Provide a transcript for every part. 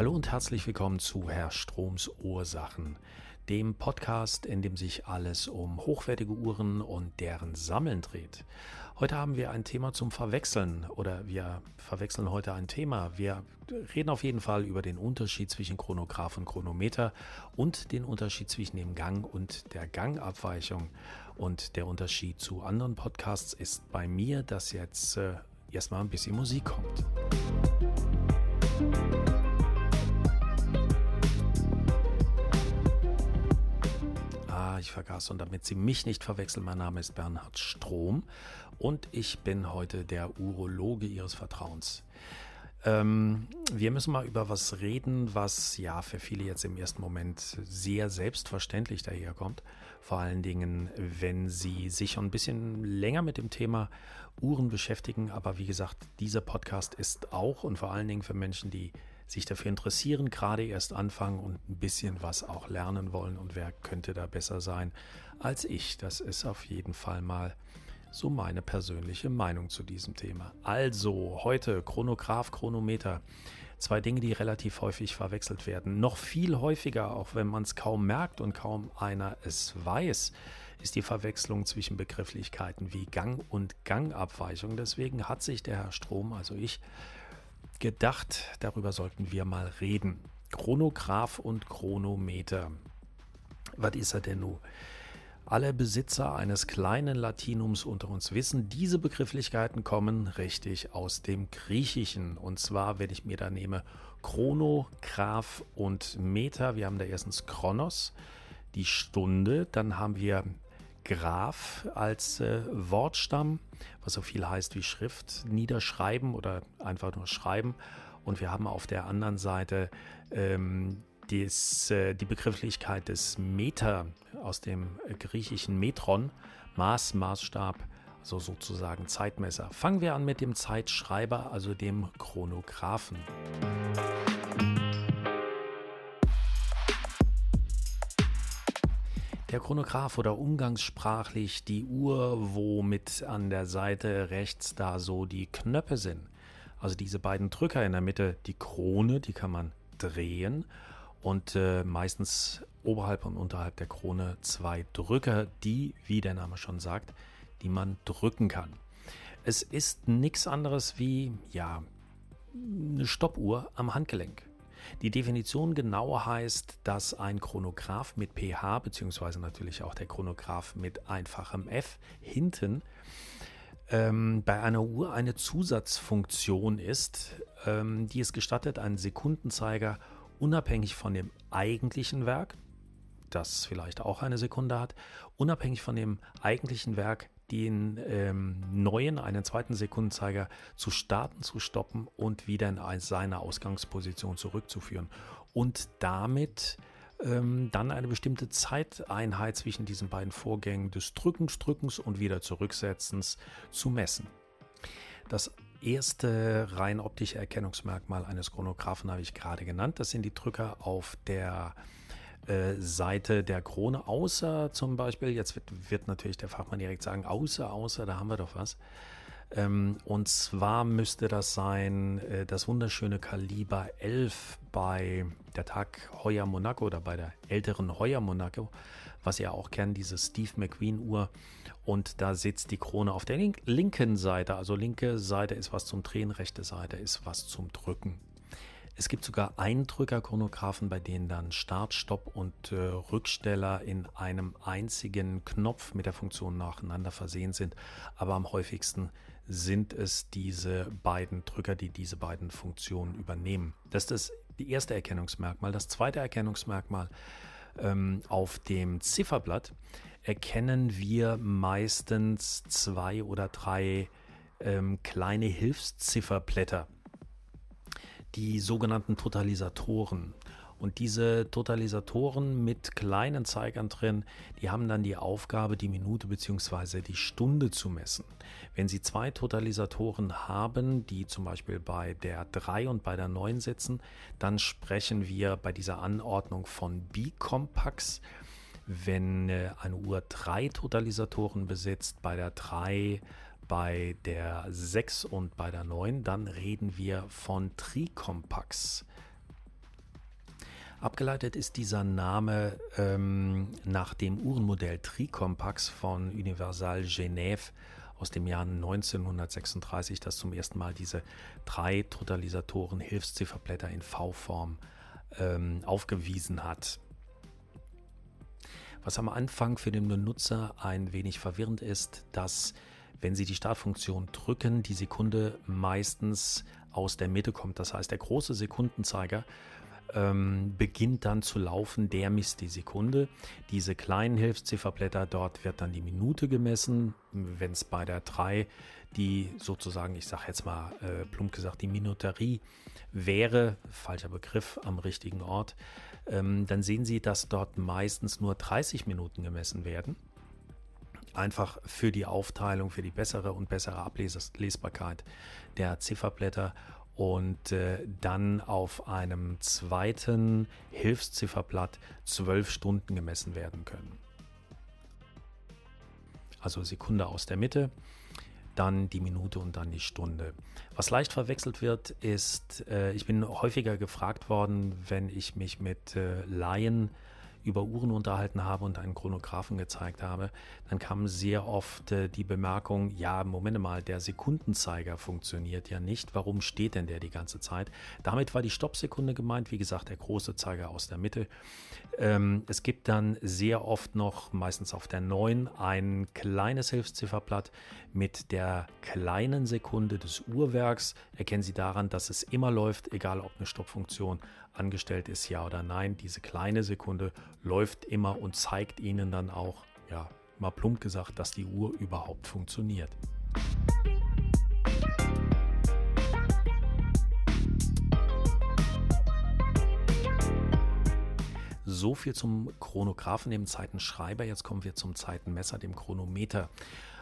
Hallo und herzlich willkommen zu Herr Stroms Ursachen, dem Podcast, in dem sich alles um hochwertige Uhren und deren Sammeln dreht. Heute haben wir ein Thema zum Verwechseln oder wir verwechseln heute ein Thema. Wir reden auf jeden Fall über den Unterschied zwischen Chronograph und Chronometer und den Unterschied zwischen dem Gang und der Gangabweichung. Und der Unterschied zu anderen Podcasts ist bei mir, dass jetzt äh, erstmal ein bisschen Musik kommt. Ich vergaß und damit Sie mich nicht verwechseln, mein Name ist Bernhard Strom und ich bin heute der Urologe Ihres Vertrauens. Ähm, wir müssen mal über was reden, was ja für viele jetzt im ersten Moment sehr selbstverständlich daherkommt. Vor allen Dingen, wenn sie sich schon ein bisschen länger mit dem Thema Uhren beschäftigen. Aber wie gesagt, dieser Podcast ist auch und vor allen Dingen für Menschen, die sich dafür interessieren, gerade erst anfangen und ein bisschen was auch lernen wollen. Und wer könnte da besser sein als ich? Das ist auf jeden Fall mal so meine persönliche Meinung zu diesem Thema. Also heute Chronograph, Chronometer. Zwei Dinge, die relativ häufig verwechselt werden. Noch viel häufiger, auch wenn man es kaum merkt und kaum einer es weiß, ist die Verwechslung zwischen Begrifflichkeiten wie Gang und Gangabweichung. Deswegen hat sich der Herr Strom, also ich, gedacht, darüber sollten wir mal reden. Chronograph und Chronometer. Was ist er denn nun? Alle Besitzer eines kleinen Latinums unter uns wissen, diese Begrifflichkeiten kommen richtig aus dem Griechischen. Und zwar, wenn ich mir da nehme, Chrono, Graph und Meter. Wir haben da erstens Chronos, die Stunde. Dann haben wir Graph als äh, Wortstamm, was so viel heißt wie Schrift, niederschreiben oder einfach nur schreiben. Und wir haben auf der anderen Seite ähm, dies, äh, die Begrifflichkeit des Meter aus dem griechischen Metron, Maß, Maßstab, also sozusagen Zeitmesser. Fangen wir an mit dem Zeitschreiber, also dem Chronographen. Der Chronograph oder umgangssprachlich die Uhr, wo mit an der Seite rechts da so die Knöpfe sind. Also diese beiden Drücker in der Mitte, die Krone, die kann man drehen und äh, meistens oberhalb und unterhalb der Krone zwei Drücker, die, wie der Name schon sagt, die man drücken kann. Es ist nichts anderes wie, ja, eine Stoppuhr am Handgelenk. Die Definition genauer heißt, dass ein Chronograph mit pH beziehungsweise natürlich auch der Chronograph mit einfachem F hinten ähm, bei einer Uhr eine Zusatzfunktion ist, ähm, die es gestattet, einen Sekundenzeiger unabhängig von dem eigentlichen Werk, das vielleicht auch eine Sekunde hat, unabhängig von dem eigentlichen Werk den ähm, neuen, einen zweiten Sekundenzeiger zu starten, zu stoppen und wieder in seine Ausgangsposition zurückzuführen. Und damit ähm, dann eine bestimmte Zeiteinheit zwischen diesen beiden Vorgängen des Drückens, Drückens und wieder Zurücksetzens zu messen. Das erste rein optische Erkennungsmerkmal eines Chronographen habe ich gerade genannt. Das sind die Drücker auf der äh, Seite der Krone, außer zum Beispiel, jetzt wird, wird, natürlich der Fachmann direkt sagen, außer, außer, da haben wir doch was. Ähm, und zwar müsste das sein äh, das wunderschöne Kaliber 11 bei der Tag Heuer Monaco oder bei der älteren Heuer Monaco, was ihr auch kennt, diese Steve McQueen Uhr. Und da sitzt die Krone auf der link linken Seite. Also linke Seite ist was zum Drehen, rechte Seite ist was zum Drücken. Es gibt sogar Eindrückerchronographen, bei denen dann Start, Stopp und äh, Rücksteller in einem einzigen Knopf mit der Funktion nacheinander versehen sind. Aber am häufigsten sind es diese beiden Drücker, die diese beiden Funktionen übernehmen. Das ist das erste Erkennungsmerkmal. Das zweite Erkennungsmerkmal ähm, auf dem Zifferblatt erkennen wir meistens zwei oder drei ähm, kleine Hilfszifferblätter die sogenannten Totalisatoren. Und diese Totalisatoren mit kleinen Zeigern drin, die haben dann die Aufgabe, die Minute bzw. die Stunde zu messen. Wenn Sie zwei Totalisatoren haben, die zum Beispiel bei der 3 und bei der 9 sitzen, dann sprechen wir bei dieser Anordnung von Bicompax. Wenn äh, eine Uhr drei Totalisatoren besitzt, bei der 3 bei der 6 und bei der 9, dann reden wir von Tricompax. Abgeleitet ist dieser Name ähm, nach dem Uhrenmodell Tricompax von Universal Genève aus dem Jahr 1936, das zum ersten Mal diese drei Totalisatoren Hilfszifferblätter in V-Form ähm, aufgewiesen hat. Was am Anfang für den Benutzer ein wenig verwirrend ist, dass wenn Sie die Startfunktion drücken, die Sekunde meistens aus der Mitte kommt. Das heißt, der große Sekundenzeiger ähm, beginnt dann zu laufen, der misst die Sekunde. Diese kleinen Hilfszifferblätter, dort wird dann die Minute gemessen. Wenn es bei der 3 die sozusagen, ich sage jetzt mal äh, plump gesagt, die Minuterie wäre, falscher Begriff, am richtigen Ort, ähm, dann sehen Sie, dass dort meistens nur 30 Minuten gemessen werden einfach für die Aufteilung, für die bessere und bessere Ablesbarkeit der Zifferblätter und äh, dann auf einem zweiten Hilfszifferblatt zwölf Stunden gemessen werden können. Also Sekunde aus der Mitte, dann die Minute und dann die Stunde. Was leicht verwechselt wird, ist, äh, ich bin häufiger gefragt worden, wenn ich mich mit äh, Laien über Uhren unterhalten habe und einen Chronographen gezeigt habe, dann kam sehr oft äh, die Bemerkung, ja, Moment mal, der Sekundenzeiger funktioniert ja nicht. Warum steht denn der die ganze Zeit? Damit war die Stoppsekunde gemeint, wie gesagt, der große Zeiger aus der Mitte. Ähm, es gibt dann sehr oft noch, meistens auf der 9, ein kleines Hilfszifferblatt mit der kleinen Sekunde des Uhrwerks. Erkennen Sie daran, dass es immer läuft, egal ob eine Stoppfunktion angestellt ist, ja oder nein. Diese kleine Sekunde läuft immer und zeigt Ihnen dann auch, ja, mal plump gesagt, dass die Uhr überhaupt funktioniert. So viel zum Chronographen, dem Zeitenschreiber. Jetzt kommen wir zum Zeitenmesser, dem Chronometer.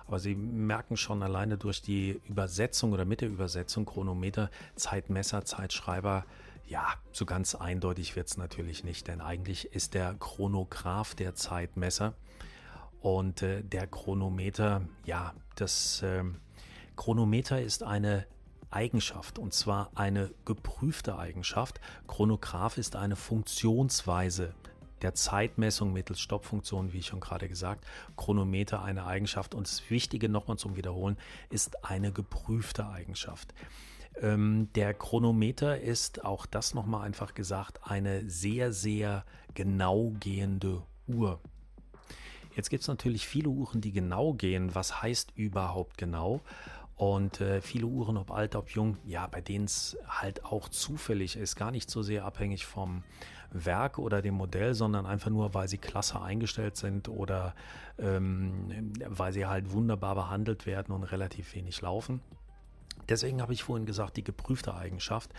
Aber Sie merken schon alleine durch die Übersetzung oder mit der Übersetzung Chronometer, Zeitmesser, Zeitschreiber, ja, so ganz eindeutig wird es natürlich nicht, denn eigentlich ist der Chronograph der Zeitmesser und äh, der Chronometer, ja, das äh, Chronometer ist eine Eigenschaft und zwar eine geprüfte Eigenschaft. Chronograph ist eine Funktionsweise der Zeitmessung mittels Stoppfunktion, wie ich schon gerade gesagt, Chronometer eine Eigenschaft und das Wichtige nochmal zum Wiederholen ist eine geprüfte Eigenschaft. Ähm, der Chronometer ist, auch das nochmal einfach gesagt, eine sehr, sehr genau gehende Uhr. Jetzt gibt es natürlich viele Uhren, die genau gehen. Was heißt überhaupt genau? Und äh, viele Uhren, ob alt, ob jung, ja, bei denen es halt auch zufällig ist, gar nicht so sehr abhängig vom Werk oder dem Modell, sondern einfach nur, weil sie klasse eingestellt sind oder ähm, weil sie halt wunderbar behandelt werden und relativ wenig laufen. Deswegen habe ich vorhin gesagt, die geprüfte Eigenschaft.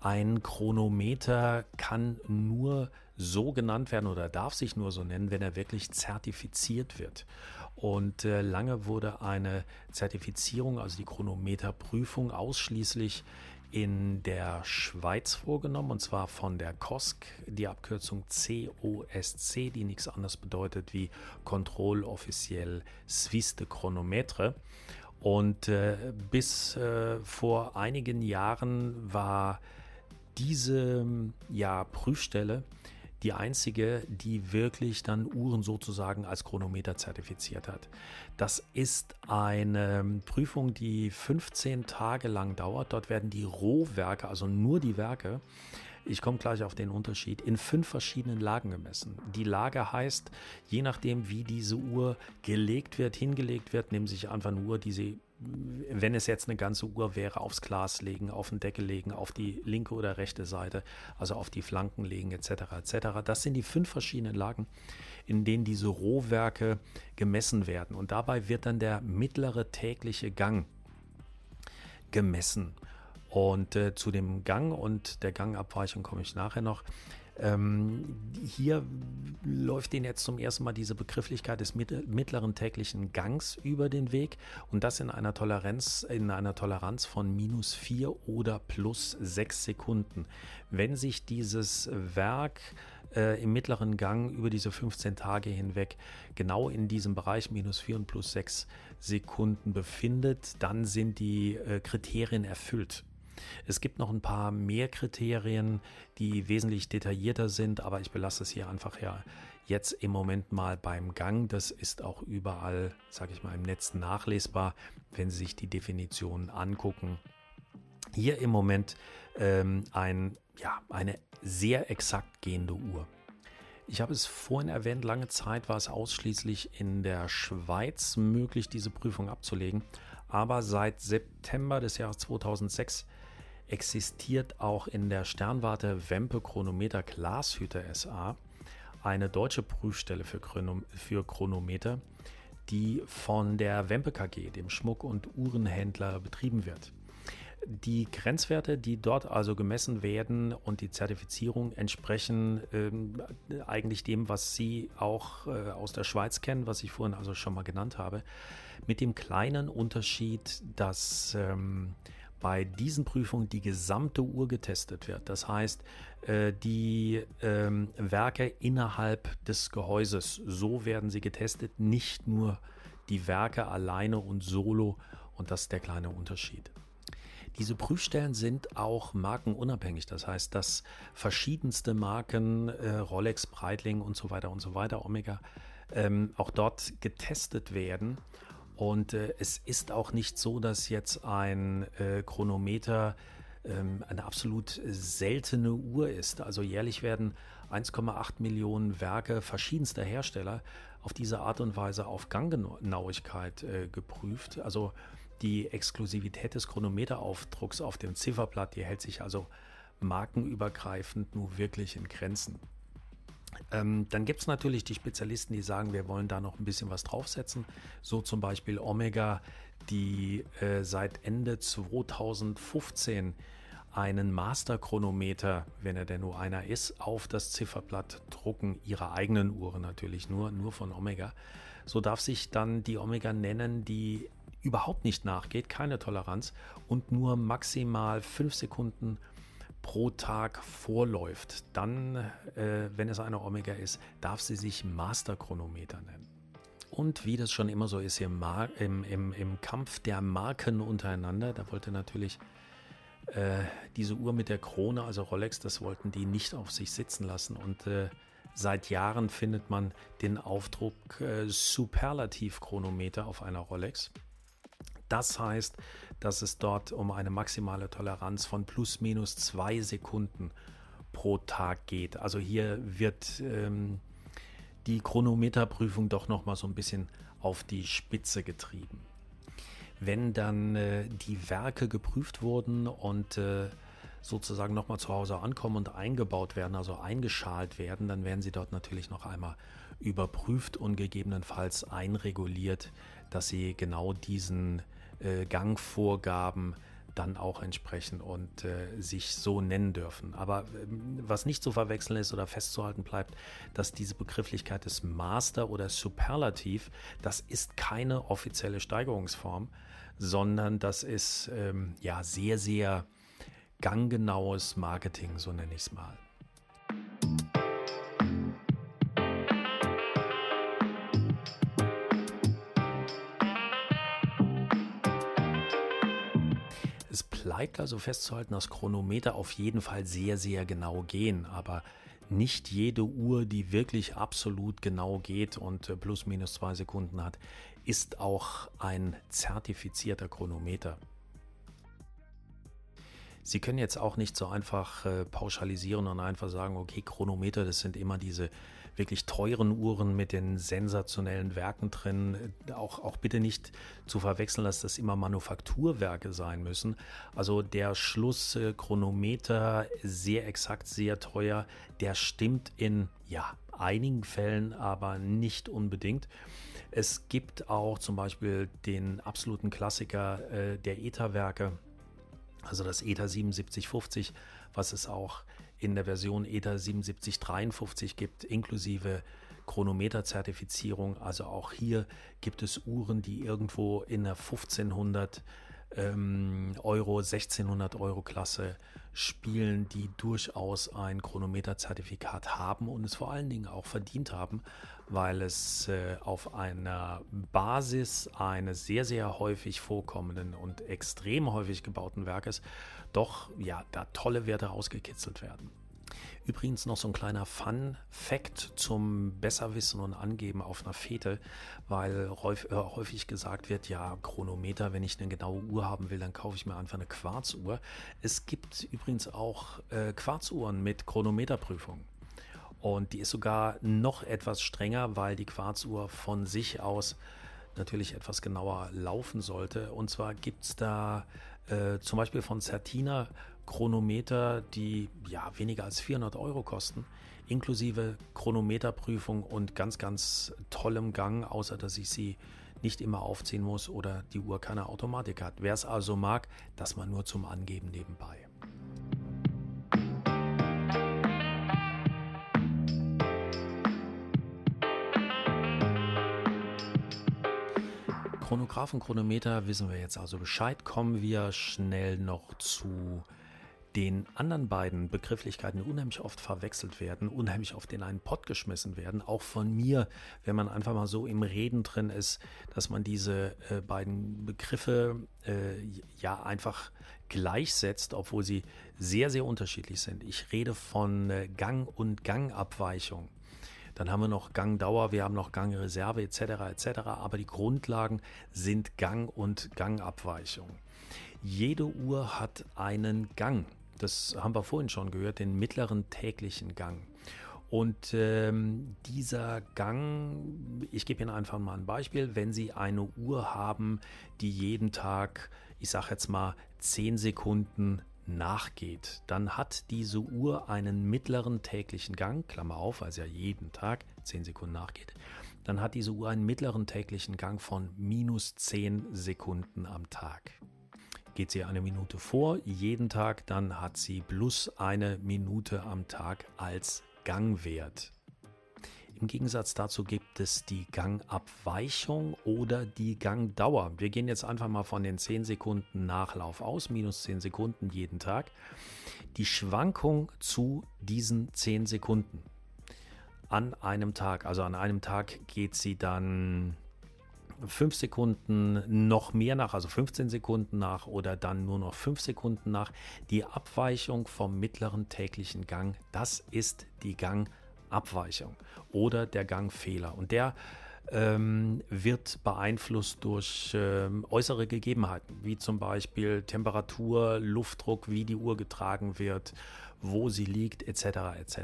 Ein Chronometer kann nur so genannt werden oder darf sich nur so nennen, wenn er wirklich zertifiziert wird. Und äh, lange wurde eine Zertifizierung, also die Chronometerprüfung, ausschließlich in der Schweiz vorgenommen und zwar von der COSC, die Abkürzung COSC, die nichts anderes bedeutet wie Contrôle officiel Suisse de Chronometre. Und äh, bis äh, vor einigen Jahren war diese ja, Prüfstelle die einzige, die wirklich dann Uhren sozusagen als Chronometer zertifiziert hat. Das ist eine Prüfung, die 15 Tage lang dauert. Dort werden die Rohwerke, also nur die Werke, ich komme gleich auf den Unterschied, in fünf verschiedenen Lagen gemessen. Die Lage heißt, je nachdem, wie diese Uhr gelegt wird, hingelegt wird, nehmen sich einfach eine Uhr, die sie, wenn es jetzt eine ganze Uhr wäre, aufs Glas legen, auf den Deckel legen, auf die linke oder rechte Seite, also auf die Flanken legen, etc. etc. Das sind die fünf verschiedenen Lagen, in denen diese Rohwerke gemessen werden. Und dabei wird dann der mittlere tägliche Gang gemessen. Und äh, zu dem Gang und der Gangabweichung komme ich nachher noch. Ähm, hier läuft Ihnen jetzt zum ersten Mal diese Begrifflichkeit des mittleren täglichen Gangs über den Weg und das in einer Toleranz, in einer Toleranz von minus 4 oder plus 6 Sekunden. Wenn sich dieses Werk äh, im mittleren Gang über diese 15 Tage hinweg genau in diesem Bereich minus 4 und plus 6 Sekunden befindet, dann sind die äh, Kriterien erfüllt. Es gibt noch ein paar mehr Kriterien, die wesentlich detaillierter sind, aber ich belasse es hier einfach ja jetzt im Moment mal beim Gang. Das ist auch überall, sage ich mal, im Netz nachlesbar, wenn Sie sich die Definitionen angucken. Hier im Moment ähm, ein, ja, eine sehr exakt gehende Uhr. Ich habe es vorhin erwähnt, lange Zeit war es ausschließlich in der Schweiz möglich, diese Prüfung abzulegen. Aber seit September des Jahres 2006 existiert auch in der Sternwarte Wempe Chronometer Glashüter SA eine deutsche Prüfstelle für, Chronom für Chronometer, die von der Wempe KG, dem Schmuck- und Uhrenhändler, betrieben wird. Die Grenzwerte, die dort also gemessen werden und die Zertifizierung entsprechen ähm, eigentlich dem, was Sie auch äh, aus der Schweiz kennen, was ich vorhin also schon mal genannt habe, mit dem kleinen Unterschied, dass ähm, bei diesen Prüfungen die gesamte Uhr getestet wird. Das heißt, äh, die ähm, Werke innerhalb des Gehäuses, so werden sie getestet, nicht nur die Werke alleine und solo und das ist der kleine Unterschied. Diese Prüfstellen sind auch markenunabhängig. Das heißt, dass verschiedenste Marken, äh, Rolex, Breitling und so weiter und so weiter, Omega, ähm, auch dort getestet werden und äh, es ist auch nicht so, dass jetzt ein äh, Chronometer ähm, eine absolut seltene Uhr ist. Also jährlich werden 1,8 Millionen Werke verschiedenster Hersteller auf diese Art und Weise auf Ganggenauigkeit äh, geprüft. Also die Exklusivität des Chronometeraufdrucks auf dem Zifferblatt, die hält sich also markenübergreifend nur wirklich in Grenzen. Ähm, dann gibt es natürlich die Spezialisten, die sagen, wir wollen da noch ein bisschen was draufsetzen. So zum Beispiel Omega, die äh, seit Ende 2015 einen Master-Chronometer, wenn er denn nur einer ist, auf das Zifferblatt drucken, ihre eigenen Uhren natürlich nur, nur von Omega. So darf sich dann die Omega nennen, die überhaupt nicht nachgeht, keine Toleranz und nur maximal 5 Sekunden pro Tag vorläuft, dann, äh, wenn es eine Omega ist, darf sie sich Master-Chronometer nennen. Und wie das schon immer so ist hier im, im, im Kampf der Marken untereinander, da wollte natürlich äh, diese Uhr mit der Krone, also Rolex, das wollten die nicht auf sich sitzen lassen. Und äh, seit Jahren findet man den Aufdruck äh, Superlativ-Chronometer auf einer Rolex. Das heißt, dass es dort um eine maximale Toleranz von plus minus zwei Sekunden pro Tag geht. Also hier wird ähm, die Chronometerprüfung doch noch mal so ein bisschen auf die Spitze getrieben. Wenn dann äh, die Werke geprüft wurden und äh, sozusagen nochmal zu Hause ankommen und eingebaut werden, also eingeschalt werden, dann werden sie dort natürlich noch einmal überprüft und gegebenenfalls einreguliert, dass sie genau diesen äh, Gangvorgaben dann auch entsprechen und äh, sich so nennen dürfen. Aber ähm, was nicht zu verwechseln ist oder festzuhalten bleibt, dass diese Begrifflichkeit des Master oder Superlativ, das ist keine offizielle Steigerungsform, sondern das ist ähm, ja sehr, sehr ganggenaues Marketing, so nenne ich es mal. Bleibt also festzuhalten, dass Chronometer auf jeden Fall sehr, sehr genau gehen, aber nicht jede Uhr, die wirklich absolut genau geht und äh, plus minus zwei Sekunden hat, ist auch ein zertifizierter Chronometer. Sie können jetzt auch nicht so einfach äh, pauschalisieren und einfach sagen, okay, Chronometer, das sind immer diese wirklich teuren Uhren mit den sensationellen Werken drin. Auch, auch bitte nicht zu verwechseln, dass das immer Manufakturwerke sein müssen. Also der Schluss Chronometer sehr exakt, sehr teuer, der stimmt in ja einigen Fällen, aber nicht unbedingt. Es gibt auch zum Beispiel den absoluten Klassiker äh, der ETA-Werke also das ETA 7750, was es auch in der Version ETA 7753 gibt, inklusive Chronometerzertifizierung. Also auch hier gibt es Uhren, die irgendwo in der 1500 ähm, Euro, 1600 Euro Klasse spielen, die durchaus ein Chronometer-Zertifikat haben und es vor allen Dingen auch verdient haben, weil es äh, auf einer Basis eines sehr, sehr häufig vorkommenden und extrem häufig gebauten Werkes doch ja da tolle Werte rausgekitzelt werden. Übrigens noch so ein kleiner Fun-Fact zum Besserwissen und Angeben auf einer Fete, weil äh, häufig gesagt wird, ja, Chronometer, wenn ich eine genaue Uhr haben will, dann kaufe ich mir einfach eine Quarzuhr. Es gibt übrigens auch äh, Quarzuhren mit Chronometerprüfung. Und die ist sogar noch etwas strenger, weil die Quarzuhr von sich aus natürlich etwas genauer laufen sollte. Und zwar gibt es da äh, zum Beispiel von Certina Chronometer, die ja weniger als 400 Euro kosten, inklusive Chronometerprüfung und ganz, ganz tollem Gang, außer dass ich sie nicht immer aufziehen muss oder die Uhr keine Automatik hat. Wer es also mag, das mal nur zum Angeben nebenbei. Chronographen, Chronometer wissen wir jetzt also Bescheid. Kommen wir schnell noch zu den anderen beiden Begrifflichkeiten unheimlich oft verwechselt werden, unheimlich oft in einen Pott geschmissen werden, auch von mir, wenn man einfach mal so im Reden drin ist, dass man diese äh, beiden Begriffe äh, ja einfach gleichsetzt, obwohl sie sehr, sehr unterschiedlich sind. Ich rede von äh, Gang- und Gangabweichung. Dann haben wir noch Gangdauer, wir haben noch Gangreserve etc. etc. Aber die Grundlagen sind Gang und Gangabweichung. Jede Uhr hat einen Gang. Das haben wir vorhin schon gehört, den mittleren täglichen Gang. Und ähm, dieser Gang, ich gebe Ihnen einfach mal ein Beispiel, wenn Sie eine Uhr haben, die jeden Tag, ich sage jetzt mal, 10 Sekunden nachgeht, dann hat diese Uhr einen mittleren täglichen Gang, Klammer auf, weil es ja jeden Tag 10 Sekunden nachgeht, dann hat diese Uhr einen mittleren täglichen Gang von minus 10 Sekunden am Tag. Geht sie eine Minute vor, jeden Tag, dann hat sie plus eine Minute am Tag als Gangwert. Im Gegensatz dazu gibt es die Gangabweichung oder die Gangdauer. Wir gehen jetzt einfach mal von den 10 Sekunden Nachlauf aus, minus 10 Sekunden jeden Tag. Die Schwankung zu diesen 10 Sekunden an einem Tag, also an einem Tag geht sie dann 5 Sekunden noch mehr nach, also 15 Sekunden nach oder dann nur noch 5 Sekunden nach. Die Abweichung vom mittleren täglichen Gang, das ist die Gangabweichung. Abweichung oder der Gangfehler. Und der ähm, wird beeinflusst durch ähm, äußere Gegebenheiten, wie zum Beispiel Temperatur, Luftdruck, wie die Uhr getragen wird, wo sie liegt, etc. etc.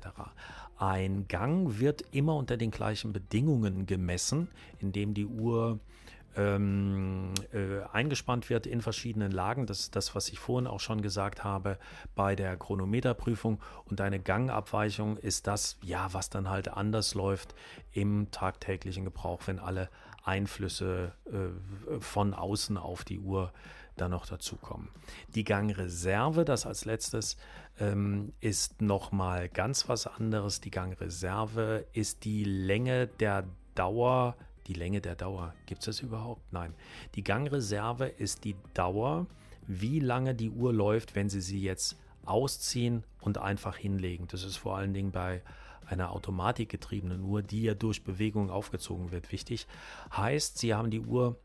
Ein Gang wird immer unter den gleichen Bedingungen gemessen, indem die Uhr ähm, äh, eingespannt wird in verschiedenen Lagen. Das ist das, was ich vorhin auch schon gesagt habe bei der Chronometerprüfung. Und eine Gangabweichung ist das, ja, was dann halt anders läuft im tagtäglichen Gebrauch, wenn alle Einflüsse äh, von außen auf die Uhr dann noch dazukommen. Die Gangreserve, das als letztes, ähm, ist nochmal ganz was anderes. Die Gangreserve ist die Länge der Dauer die Länge der Dauer. Gibt es das überhaupt? Nein. Die Gangreserve ist die Dauer, wie lange die Uhr läuft, wenn Sie sie jetzt ausziehen und einfach hinlegen. Das ist vor allen Dingen bei einer automatikgetriebenen Uhr, die ja durch Bewegung aufgezogen wird, wichtig. Heißt, Sie haben die Uhr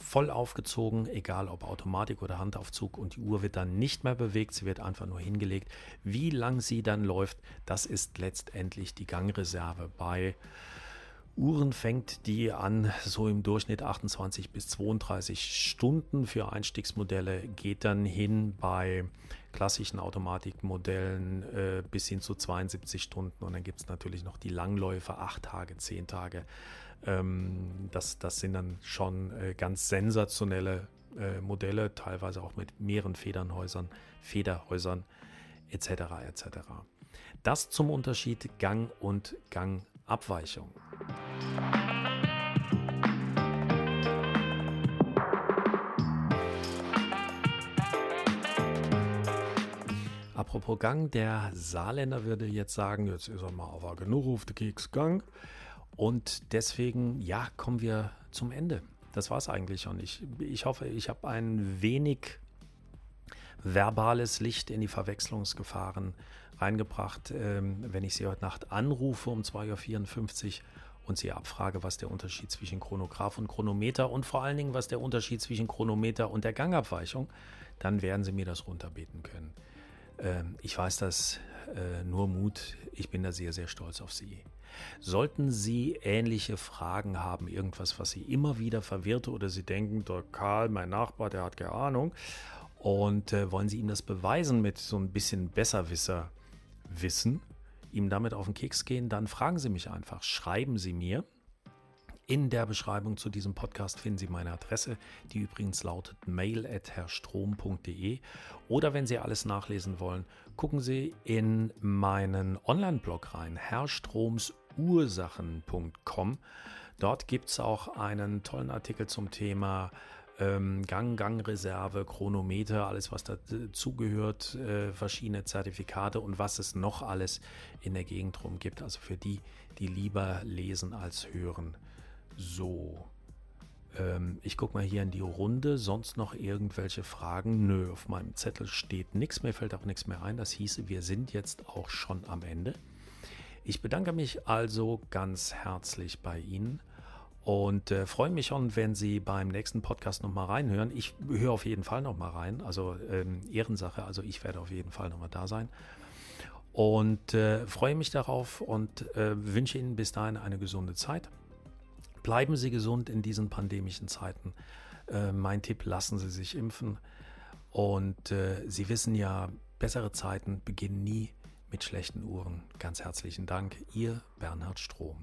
voll aufgezogen, egal ob Automatik oder Handaufzug und die Uhr wird dann nicht mehr bewegt, sie wird einfach nur hingelegt. Wie lang sie dann läuft, das ist letztendlich die Gangreserve bei Uhren fängt die an, so im Durchschnitt 28 bis 32 Stunden für Einstiegsmodelle, geht dann hin bei klassischen Automatikmodellen äh, bis hin zu 72 Stunden und dann gibt es natürlich noch die Langläufe, 8 Tage, 10 Tage. Ähm, das, das sind dann schon äh, ganz sensationelle äh, Modelle, teilweise auch mit mehreren Federnhäusern, Federhäusern etc. etc. Das zum Unterschied Gang und Gangabweichung. Apropos Gang, der Saarländer würde jetzt sagen, jetzt ist er mal aber genug auf den Keksgang. Und deswegen, ja, kommen wir zum Ende. Das war es eigentlich schon. Ich, ich hoffe, ich habe ein wenig verbales Licht in die Verwechslungsgefahren reingebracht. Ähm, wenn ich Sie heute Nacht anrufe um 2.54 Uhr und Sie abfrage, was der Unterschied zwischen Chronograph und Chronometer und vor allen Dingen, was der Unterschied zwischen Chronometer und der Gangabweichung, dann werden Sie mir das runterbeten können. Ähm, ich weiß das äh, nur Mut. Ich bin da sehr, sehr stolz auf Sie. Sollten Sie ähnliche Fragen haben, irgendwas, was Sie immer wieder verwirrt oder Sie denken, der Karl, mein Nachbar, der hat keine Ahnung, und äh, wollen Sie ihm das beweisen mit so ein bisschen Besserwisser-Wissen, ihm damit auf den Keks gehen, dann fragen Sie mich einfach, schreiben Sie mir. In der Beschreibung zu diesem Podcast finden Sie meine Adresse, die übrigens lautet mail.herrstrom.de. Oder wenn Sie alles nachlesen wollen, gucken Sie in meinen Online-Blog rein, herrstromsursachen.com. Dort gibt es auch einen tollen Artikel zum Thema ähm, Gang, Gangreserve, Chronometer, alles was dazugehört, äh, verschiedene Zertifikate und was es noch alles in der Gegend rum gibt. Also für die, die lieber lesen als hören. So. Ähm, ich gucke mal hier in die Runde. Sonst noch irgendwelche Fragen? Nö, auf meinem Zettel steht nichts mehr, fällt auch nichts mehr ein. Das hieße, wir sind jetzt auch schon am Ende. Ich bedanke mich also ganz herzlich bei Ihnen und äh, freue mich schon, wenn Sie beim nächsten Podcast nochmal reinhören. Ich höre auf jeden Fall nochmal rein, also ähm, Ehrensache, also ich werde auf jeden Fall nochmal da sein. Und äh, freue mich darauf und äh, wünsche Ihnen bis dahin eine gesunde Zeit. Bleiben Sie gesund in diesen pandemischen Zeiten. Äh, mein Tipp, lassen Sie sich impfen. Und äh, Sie wissen ja, bessere Zeiten beginnen nie mit schlechten Uhren. Ganz herzlichen Dank, Ihr Bernhard Strom.